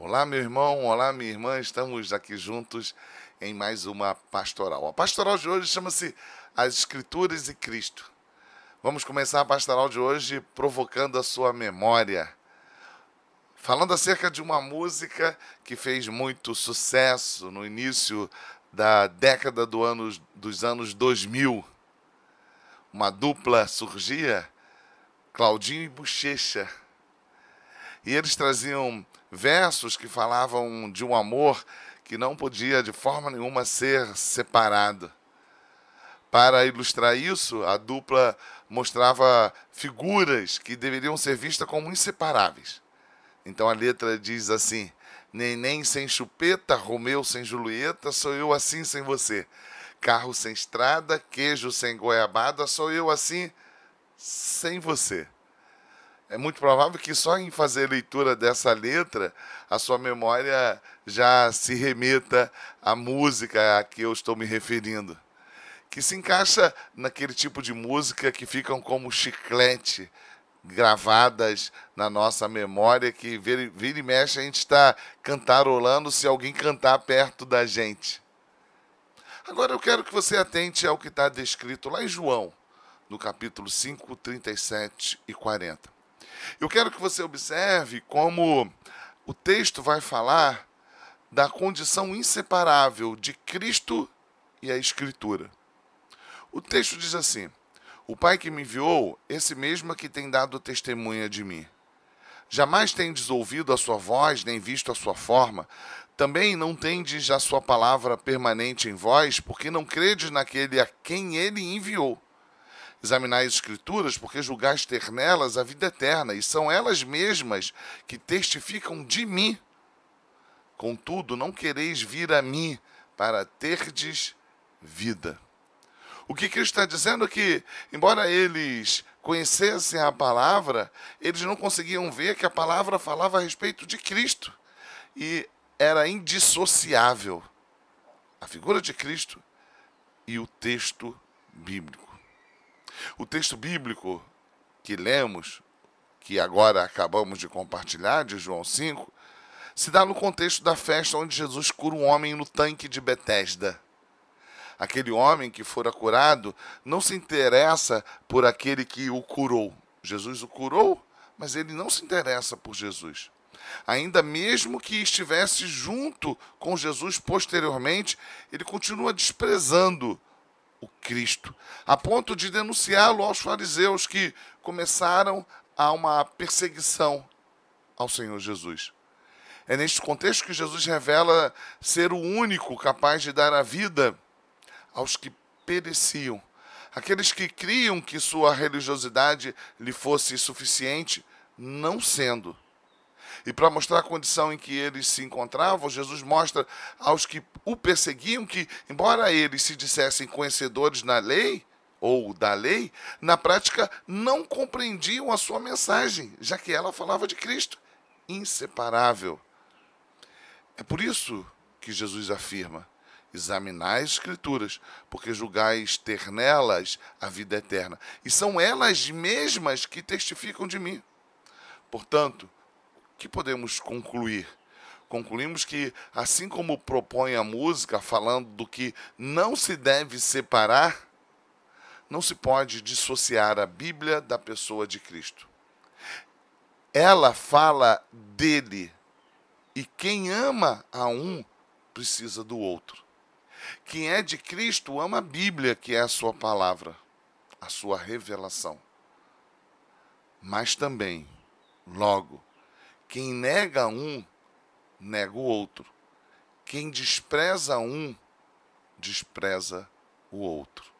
Olá, meu irmão, olá, minha irmã, estamos aqui juntos em mais uma pastoral. A pastoral de hoje chama-se As Escrituras e Cristo. Vamos começar a pastoral de hoje provocando a sua memória, falando acerca de uma música que fez muito sucesso no início da década do anos, dos anos 2000. Uma dupla surgia, Claudinho e Bochecha. E eles traziam versos que falavam de um amor que não podia de forma nenhuma ser separado. Para ilustrar isso, a dupla mostrava figuras que deveriam ser vistas como inseparáveis. Então a letra diz assim: Neném sem chupeta, Romeu sem Julieta, sou eu assim sem você. Carro sem estrada, queijo sem goiabada, sou eu assim sem você é muito provável que só em fazer a leitura dessa letra, a sua memória já se remeta à música a que eu estou me referindo. Que se encaixa naquele tipo de música que ficam como chiclete, gravadas na nossa memória, que vira, vira e mexe a gente está cantarolando se alguém cantar perto da gente. Agora eu quero que você atente ao que está descrito lá em João, no capítulo 5, 37 e 40. Eu quero que você observe como o texto vai falar da condição inseparável de Cristo e a Escritura. O texto diz assim: O Pai que me enviou, esse mesmo é que tem dado testemunha de mim. Jamais tendes ouvido a sua voz, nem visto a sua forma. Também não tendes a sua palavra permanente em vós, porque não credes naquele a quem ele enviou. Examinai as Escrituras, porque julgais ter nelas a vida eterna, e são elas mesmas que testificam de mim. Contudo, não quereis vir a mim para terdes vida. O que Cristo está dizendo é que, embora eles conhecessem a palavra, eles não conseguiam ver que a palavra falava a respeito de Cristo e era indissociável a figura de Cristo e o texto bíblico. O texto bíblico que lemos, que agora acabamos de compartilhar, de João 5, se dá no contexto da festa onde Jesus cura um homem no tanque de Betesda. Aquele homem que fora curado não se interessa por aquele que o curou. Jesus o curou, mas ele não se interessa por Jesus. Ainda mesmo que estivesse junto com Jesus posteriormente, ele continua desprezando o Cristo, a ponto de denunciá-lo aos fariseus que começaram a uma perseguição ao Senhor Jesus. É neste contexto que Jesus revela ser o único capaz de dar a vida aos que pereciam, aqueles que criam que sua religiosidade lhe fosse suficiente, não sendo. E para mostrar a condição em que eles se encontravam, Jesus mostra aos que o perseguiam que, embora eles se dissessem conhecedores na lei, ou da lei, na prática não compreendiam a sua mensagem, já que ela falava de Cristo, inseparável. É por isso que Jesus afirma: examinai as Escrituras, porque julgais ter nelas a vida eterna, e são elas mesmas que testificam de mim. Portanto, que podemos concluir? Concluímos que, assim como propõe a música, falando do que não se deve separar, não se pode dissociar a Bíblia da pessoa de Cristo. Ela fala dele, e quem ama a um precisa do outro. Quem é de Cristo ama a Bíblia, que é a sua palavra, a sua revelação. Mas também, logo, quem nega um, nega o outro. Quem despreza um, despreza o outro.